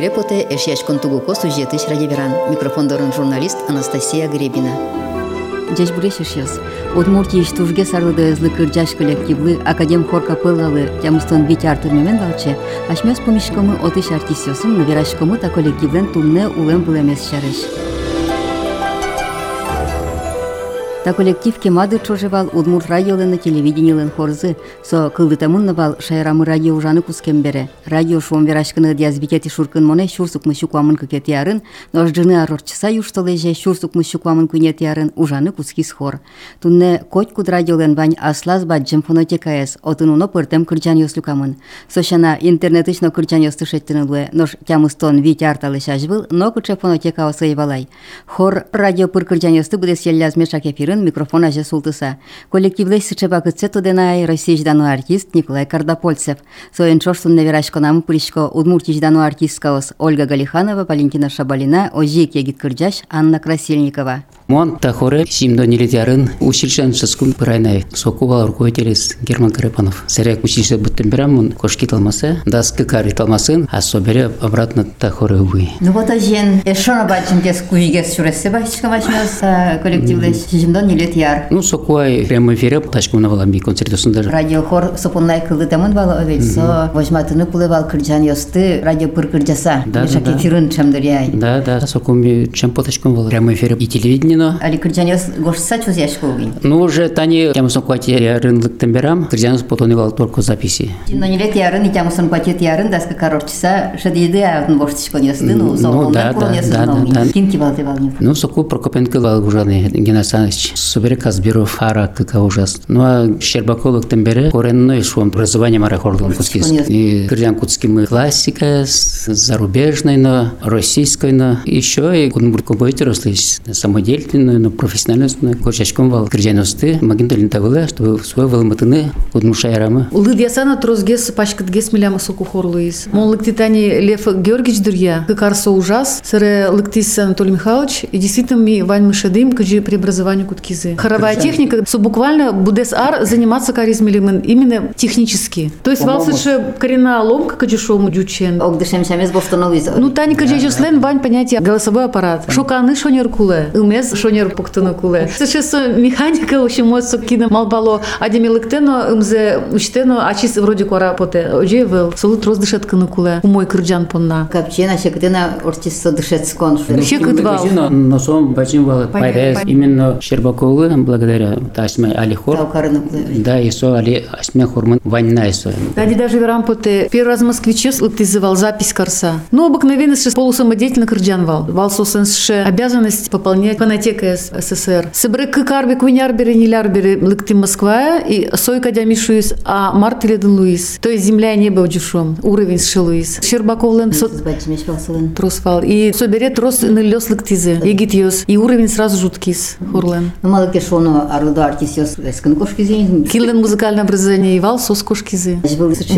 Ирепоте эшяш контугуко сюжеты шрадеверан. Микрофон дорын журналист Анастасия Гребина. Е е джаш Брешешес. Удмуртия штужге сарлыды ызлы кырджаш коллективлы академ хор капылалы тямыстан бить артыр мемен валче. Ашмес помешкомы отыш артисёсын наверашкомы та коллективлен тумне улем булемес шарыш. Та коллектив кемады чожевал Удмурт радиолыны телевидениелын хорзы, со кылдытамынны вал шайрамы радио ужаны кускембере. Радио шуом верашкыны диазбикети шуркын моне шурсукмы шуквамын кыкети ярын, но ждыны арорчыса юштолеже шурсукмы шуквамын кунети ярын ужаны кускис хор. Тунне коть куд радиолен вань аслаз баджым фонотека эс, отын уно пыртем кырджан ёслюкамын. Сошана интернетычно кырджан ёстышеттыны луэ, нош тямыстон вить арталы шажбыл, но кыче фонотека осыйвалай. Хор радио пыр кырджан ёсты будес еллязмешак эфир эфирын микрофон аже султыса. Коллективлей сычеба кыцету денай Россия ждану артист Николай Кардапольцев. Соен чорсун неверашко нам пулишко удмурти ждану артисткаос Ольга Галиханова, Валентина Шабалина, Ожик Егит Кырджаш, Анна Красильникова. Мон тахоре симдо нилетярын училищен шаскун пырайнай сокува руководителес Герман Карапанов. Серек училище буттемберам мон кошки талмасы, даски кари талмасын, а собере обратно тахоре увы. Ну вот ажен, эшона бачим кес куигес шуресе бачка бачмас коллективле симдо нилетяр. Ну сокуай прямо эфире ташкуна валамби концертосундар. Радио хор сопуннай кылды тамын бала овел со вожматыны кулывал кырджан ёсты радио пыр кырджаса. Да, Мешак да, да. эфирын чамдыряй. Да, да, сокуми чем потачком вал прямо эфире и телевидение Али кырджан ёс гошса чуз яшковин. Ну, уже тани, тем сокуати рынок темберам, Кризянус потонивал только записи. Но нилет ярын, и тямусын пакет ярын, даска корочса, шадиды авн боштичкон ёсты, ну, соолондан да, курон да, ёсты, да, но да. ким кивалды валнив. Ну, соку Прокопенко вал ужаны Геннадий Александрович. Собере Казбиров, Ара, как ужас. Ну, а Щербаков тембере, коренной швом образование мара хордон куцкис. Понятно. И куцки мы классика, зарубежной, но российской, но еще и Кунбург будет росли самодеятельную, но профессиональную, но кочачком вал Крыляносты, магенталин тавыла, что свой валматыны, Кудмушайрама. Лыдьясана трозгес пачкатгес миляма соку хорлуис. Мон лыктитани Лев Георгиевич дырья. Кыкарсо ужас. Сыре лыктис Анатолий Михайлович. И действительно ми вань мышедым кыджи преобразованию куткизы. Хоровая техника, что буквально будес ар заниматься каризмилимен именно технически. То есть валсыше коренная ломка кыджишому дючен. Огдышем шамес боштановиз. Ну, Таня Каджеджуслен, вань понятие голосовой аппарат. Шоканы шонер куле, умез шонер пуктыны куле. Сейчас механика, общем, мой сокина малбало, адеми лыктено, умзе учтено, а чис вроде кора поте. Оже вел, солут роздышетканы куле, умой кырджан понна. Капчена шекдена ортисо дышецкон. Вообще кытвал. Но, но сом бачим вал понятно. именно Щербаковы, благодаря Тасме Алихор, да, и со али Асме Хурман Ваньна и со. Тади даже верам поте. Первый раз в москвиче лыктизывал запись корса. Ну, обыкновенно полусамодеятельно кырджан вал. Вал сосенше обязанность пополнять С- СССР. Сыбры кыкарбе куинярбере нилярбере лыкти Москва и сойка дямишуис, а март леден Луис. То есть земля и небо удюшом. Уровень с Луис. Збачимеш палсылын. тросвал. И собере трос нылёс лыктизе. Егит ёс. И уровень сразу жуткис. Хурлен. Ну, мало ке шоно арыда артисиос эскін кошки зейн. Киллен музыкальное образование и вал сос кошкизы.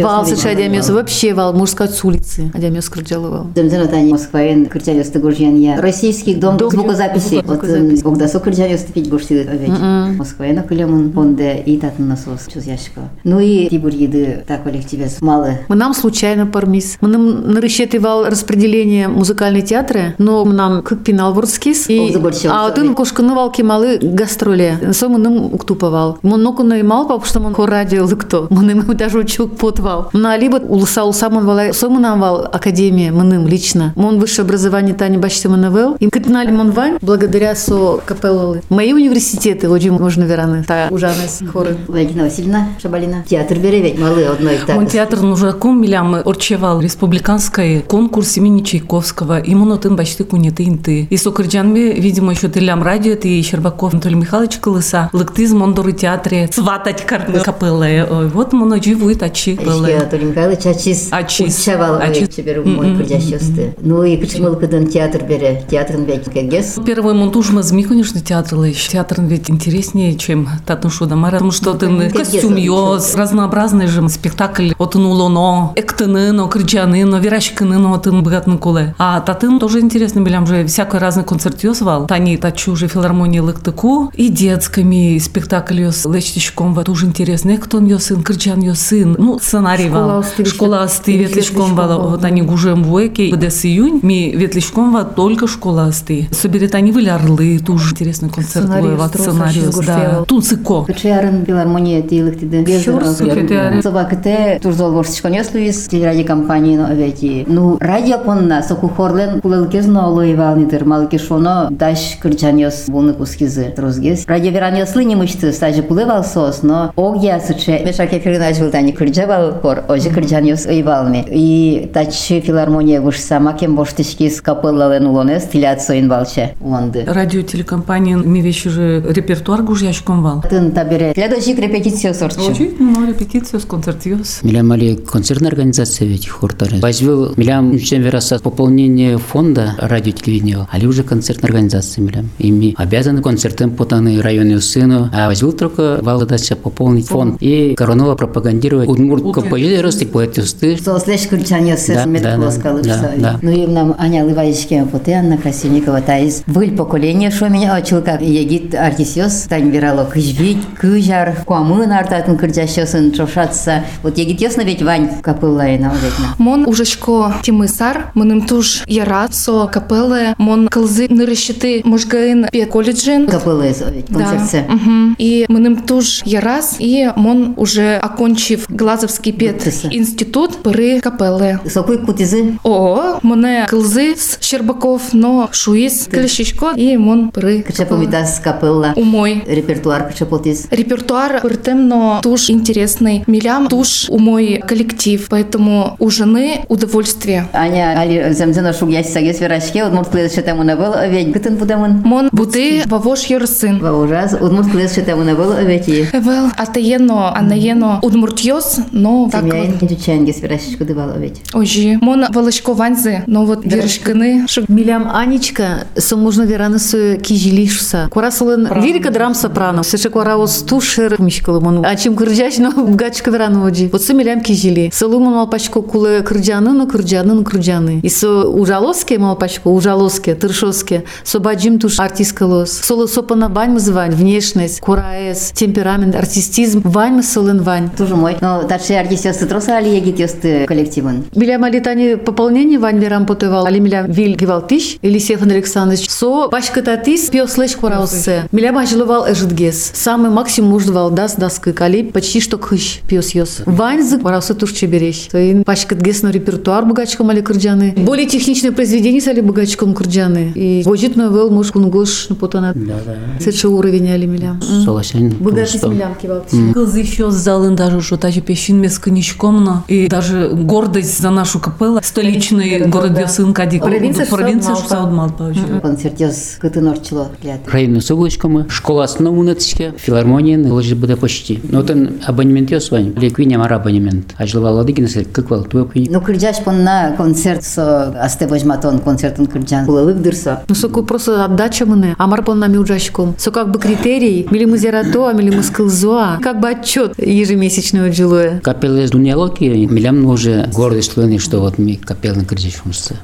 Вал сыча адямёс. Вообще вал, можно сказать, с улицы. Адямёс крыджалывал. Земзен отани Москваен кырчаёс тыгожьян я. Российский Дом звукозаписи. Вот звукозаписи. Огдасо кырчаёс тыпить бошти овеч. Москваен акылемын фонде и татын насос. Чуз яшко. Ну и тибур еды так коллективес малы. Мы нам случайно пармис. Мы нам нарышетывал распределение музыкальной театры, но нам как ворскис. Ох, заборчал, а вот он кошканывал кемалы гастроли. Со мы нам уктуповал. Мы ноку наимал, потому что мы хор радио лыкто. Мы нам даже учук потвал. На либо улса улса мы вала. Со мы нам вал академия, мы нам лично. Мы высшее образование Тани бачте мы навел. И катнали мы вань благодаря со капеллы. Мои университеты, очень можно вераны. Та ужасность хоры. Валентина Васильевна Шабалина. Театр беревет малы одной Он так. театр уже кум милям орчевал республиканской конкурс имени Чайковского. И монотын бачты кунеты инты. И сокырджанме, видимо, еще тылям радио, ты Щербаков Анатолий Михайлович Колыса. Лыктыз мондоры театре. Сватать кар- капеллы. Ой, Вот моно живует ачи было. Анатолий Михайлович ачис. Ачис. Учавал Ачис. Чебер мой кырчаёсты. Ну и почему кыдан театр бере? Театрын век кегес. Первый монтуж Мазми, конечно, театр еще. Театр ведь интереснее, чем Татну Шудамара, потому что ты костюм йоз, разнообразный же спектакль, от нулоно, эктыныно, кричаныно, верашкыныно, тын богатны куле. А татын тоже интересно, билям же всякой разный концерт йозвал. Тани тачу уже филармонии лыктыку, и детскими спектакль йоз лечтичком, вот тоже интересно. Кто он сын, кричан йо сын, ну, сценарий вал. Школа асты ветличком вала, вот они гужем войки, в июнь, ми ветличком ва только школа асты. Соберет они были орлы, тоже интересный концерт воевал, сценарий, да. Тунцыко. Кычарын филармония тийлыктиде. Соба ките турзол борсичкон яслуис телерадио компанияны овети. Ну, радио конна соку хорлен кулелкезно олоевалнитер малки шоно даш кырчаньос буны кускизы трузгес. Радио вераньослы не мышты стажи кулевал сос, но огья сыче мешаке филинач был тани кырджавал кор, ожи кырчаньос оевалми. И тачи филармония гуш сама кем боштичкис капыллален улонес тилят соин балче уланды. Радио телекомпания ми вещи же репертуар гуш яшком вал. Тын табере. Следующий репетицию сорчу. Очень много репетицию с концертиос. Милям али концертная организация ведь хортары. Возьмел милям учен вераса пополнение фонда радио телевидения, али уже концертная организация милям. Ими обязаны концертом потаны районе сыну, а возьмел только валдача пополнить фонд и коронова пропагандировать удмурт композиторов и поэтисты. Со слеж кырчаньос Да, мет да, да, плоскалыш. да, да. Ну и нам Аня Лываечке поте Анна Красильникова таиз. Выль поколение шо меня очыл как егит артисиос тань вирало кыжвить, кыжар, куамын артатын кырджащосын чошатса. Вот егит ясно ведь Вань капыллайна ведьна. Мон ужашко тимысар, мыным туж яра со капелле, мон кылзы нырыщыты можгаын пе колледжин. Капыллайз ведь Да. концертсе. Мгм. И мыным туж ярас, и мон уже окончив Глазовский пет институт пыры капелле. Сокуй кутизы. О, моне кылзы с Щербаков, но шуис клещичко, и мон пыры Кыча помитас капылла. умой. Репертуар кыча потиз. Репертуар пыртемно туж интересный. Милям туж у мой коллектив, поэтому у жены удовольствие. Аня али земзена шуг ясь сагес верашке, удмурт клез шетему на был, ведь гытын будамын. Мон буды вавош йорсын. Ва ужас, удмурт клез шетему на был, ведь и. Эвел, атаено, анаено, удмуртьос, но так Семьяин вот. изучаем верашечку дывал, ведь. Ожи. Мон волочко ванзы, но вот шуг- Милям Анечка, со можно веранысу кижилишса. Курасылын лирика драм сопрано. Сыше кураус тушер мишкалымын. А чем кырджач, но гачка верану оджи. Вот со милям кижили. Салымын малпачко куле кырджаны, но кырджаны, но кырджаны. И со ужалоске малпачко, ужалоске, тыршоске. Со баджим туш артисткалос. Соло сопана бань звань, внешность, кураес, темперамент, артистизм. Вань мы солын вань. Тоже мой. Но тачи артисиос троса али егит ёсты коллективын. Милям алитани пополнение вань верам потывал, али милям вил гивал тиш, или Стефан Александрович. Со башка татис пиослэч кураусе. Милям ажлывал эжитгес. Самый максимум муждвал дас даскы кали почти что кыш пиос йос. Вань зык кураусе туш чебереш. Тойн пашка тгес на репертуар богачком али кырджаны. Более техничное произведение сали богачком кырджаны. И вожит новел муж кунгош на потанат. Да, да. Сетши уровень али милям. Солошен. Богатый милям кивал тиш. Кыз еще залын даже что даже пещин с коньячком, но и даже гордость за нашу капеллу, столичный город Ясын Кадик, Провинция провинция Шсаудмалпа. Шсаудмалпа. Концертиос кытын орчыло клят. Районный школа основнатышке, филармония, ложи буде почти. Но тен абонемент ёс вань, леквиня мара абонемент. Ажлывал ладыгин, как вал, твой квин. Ну кырджаш на концерт со асте возьматон концертын кырджан. Кулылык дырса. Ну, соку просто отдача мне, а марпон нами ужачком. Со как бы критерий, мили мы зерато, а мили мы скылзуа. Как бы отчет ежемесячного джилуя. Капеллы с дунялоки, милям уже гордость луны, что вот мы капеллы кричишься.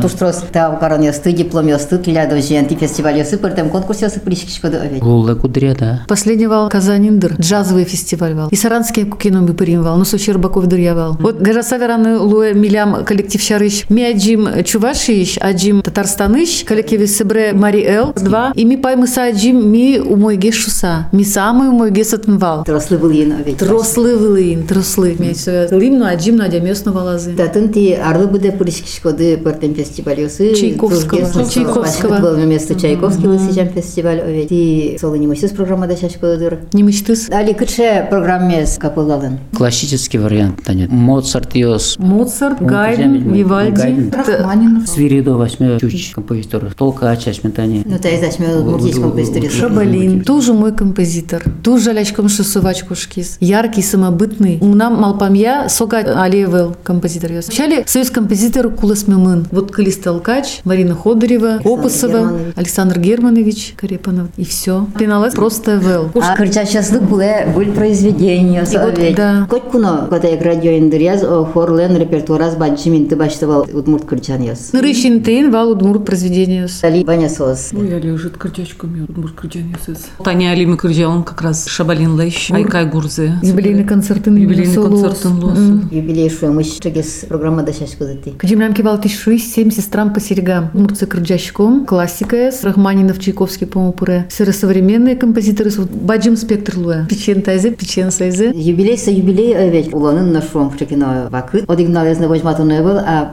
Туштрос та укарон ёсты, диплом ёсты, киля дожи антифестиваль ёсты, пыртем конкурс ёсты пришкишко да овет. Гулла кудря, да. Последний вал Казаниндр, джазовый фестиваль вал. И Саранский кукином бы вал, ну со Щербаков дырявал. Вот Гажаса вераны луэ милям коллектив шарыш. Ми аджим Чувашиш, аджим Татарстаныш, коллектив Сыбре Мари Эл, два. И ми пай мы са аджим ми умой гешуса. Ми самый умой гесатнвал. Трослы был ен овет. Трослы вылыин, трослы. Ми Лим, ну аджим, ну адямёсно валазы. Татын ти арлы буде пришкишко да пыртем фестиваль ёсы. Чайковского. Чайковского. Был место Чайковского сижам фестиваль овет. И солы не мусис программа да шашко дыр. Не мечтыс. Али кыче программе с капылалын. Классический вариант, Таня. Моцарт ёс. Моцарт, Ну, Гайден, Вивальди. Т- Свиридо восьмой чуч композитор. Толкач, Ашметани. Ну та издач мё муртичком присторис. Шабалин, тоже мой композитор, тоже лячком шесувачку шкис, яркий, самобытный. У нам малпамья сога алевел композитор. ёс. Вначале в советском композитор кулас мемын. Вот Калис Толкач, Марина Ходорева, Германович. Александр Германович Карепанов. И все. Пеналась просто вел. А кырчачаслык буле буль произведение вот, да. Коть куно кота радио индиряз о хорлен репертуараз банчимин ты баштывал удмурт кырчан яз. Нырыщин тейн вал удмурт произведение. Сали баня сос. Ну, я лежит кырчачками, муж кырчане сыз. Таня Алима Кырджа, он как раз Шабалин Лейш, Айкай Гурзе. Юбилейный концерт. Юбилейный концерт лосы. Юбилей шуемыш чегес программа да шашку дати. Кадимрам кивал тишуй, семь сестрам по серегам. Мурцы Кырджащиком, классика с Рахманинов, Чайковский, по-моему, пуре. Все современные композиторы, вот Баджим спектр луя. Печен тайзе, печен сайзе. Юбилей са юбилей овеч уланын на шуом чекино вакыт. Одигналезне возьматыны был, а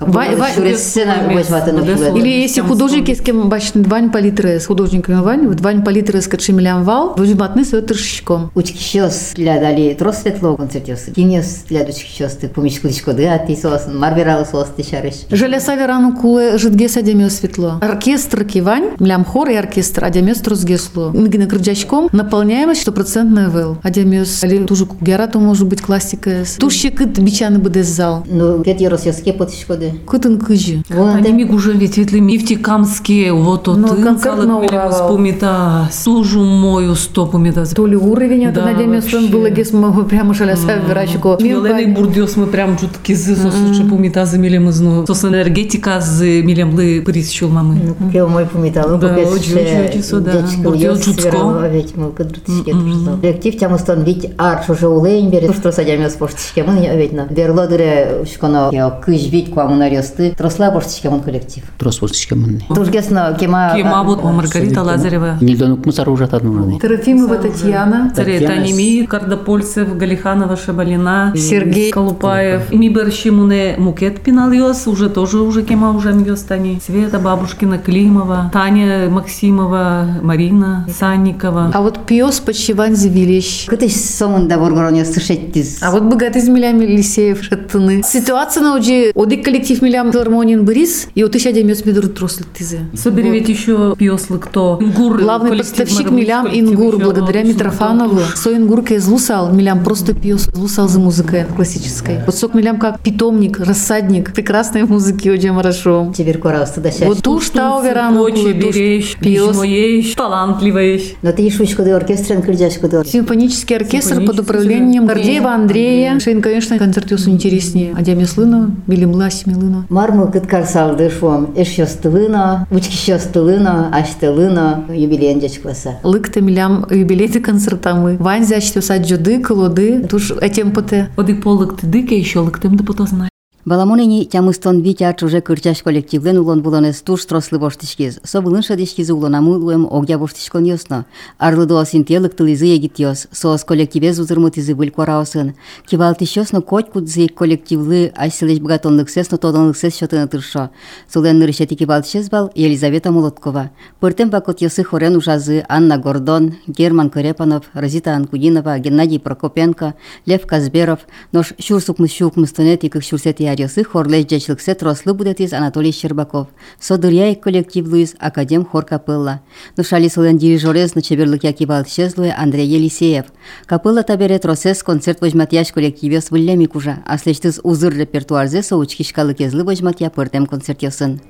шуресена возьматыны был. Или если художники, с кем бачны Вань Палитры, с художниками Вань, вот Вань Палитры с Качемилям Вал, возьматны с тыршичком. Учкищос для дали трос светло концертиос. Кинес для дучкищос ты помечку дичкоды, а ты сос марберал сос ты шариш. Жаля Саверану куле жидге садемё светло. Оркестр кивань, млям хор и оркестр, адемёс трусгесло. Мигна крыджачком наполняемость стопроцентная вел. Адемёс, али тужу кугера, то может быть классика. Туши кыт бичаны бы зал. Ну, кет ерос яске потишкоды. Кытын кыжи. Они ты ми гуже ведь ветли нефтекамские, вот от Ну, уравал. спомита, служу мою стопу мета. То ли уровень, он вообще. было гес мы прямо жаля Саверачко. Милени бурдиос мы прям чутки з сосучи помита за милем зну. Сос энергетика з милем ли присчул мамы. Кел мой помитал, Да, очень, очень, очень сюда. Бурдио Чуцко. Ведь мы кадрутичке дружно. Коллектив тям установить арш уже улейн берет, что садям с поштичке. Мы ведь на. Берлодыре шконо я кыш бить кваму нарёсты. Тросла поштичке он коллектив. Трос восточка манны. Тургесно кема. Кема вот Маргарита Лазарева. Нильдонук мусар уже там нужны. Трофимова Татьяна. Царей Татьяна Танеми, Кардапольцев, Галиханова, Шабалина, Сергей. Колупаев. Ми Бершимуне Мукет Пинальос, уже тоже уже кема уже Мьостани. Света Бабушкина, Климова, Таня Максимова, Марина Санникова. А вот пьес почти Вань Завилищ. Кытыш сомында боргороне слышать. А вот богатый с Милями Лисеев шаттыны. Ситуация на уджи, одик коллектив Милям Филармонин Борис, и вот еще демес медур трослик тизе. Собери ведь еще пьеслы кто? Ингур. Главный поставщик Милям Ингур, благодаря Митрофанову. Со Ингуркой злусал, Милям просто пьес, злусал за музыкой классической. Вот сок Милям как питомник, рассадник прекрасной музыки, очень хорошо. Теперь кора да щас. Вот туш тау верану, Очень берешь, пьес. письмоешь, талантливеешь. Но ты ишь куды оркестрен кырджаш куды. Симфонический оркестр под управлением. Гордеева Андрея. Шейн, конечно, концерт Йосу интереснее. А Демислына, Билимла, Семилына. Мармыл кыткар салды шуам. Эш ёстылына, учки ёстылына, аштылына, юбилейн класса. Лыкта милям юбилейты концертамы. Ванзя ачтёса джуды, колоды. Туш этим поте. Одик полык ты дыке еще лыктым да потознай. Баламонени тямыстон витя чуже кырчаш коллективлен улон булонес туш трослы боштишкиз. Собылын шадишкиз улонамы луем огя боштишкон ёсно. Арлы дуасин телык тылызы егит ёс. Соос коллективез узырмытызы был кораосын. Кивалтиш ёсно коть кудзы коллективлы айсылыш богатонлык сесно тодонлык сес шотына тыршо. Сулен нырышети кивалтишез бал Елизавета Молоткова. Пыртем бакот ёсы хорен ужазы Анна Гордон, Герман Корепанов, Розита Анкудинова, Геннадий Прокопенко, Лев Казберов, нош шурсукмыс шукмыстонет икых шурсети Ярьосы хорлеш джечлыксе трослы будетиз Анатолий Щербаков. Содыряй коллектив Луис Академ хор капелла. Нушали сылен дирижерез на чеберлык якивал щезлуе Андрей Елисеев. Капелла табере тросес концерт возьматяш коллективес выллеми кужа. А слештыз узыр репертуарзе соучкишкалы кезлы возьматя пыртем концертесын.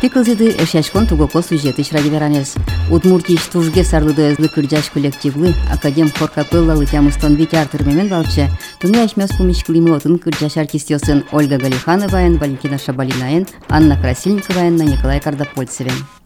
Тикылзиды эшяшкон тугоко сюжеты шрагиверанес. Удмуртиш тужге сарлыды кырджаш коллективлы Академ хор капеллалы витяр тырмемен балчы. Туны ашмяс пумичкылимы отын кырджаш артистёсын Ольга Галихановаен, Валентина Шабалинаен, Анна Красильниковаен, Николай Кардапольцевен.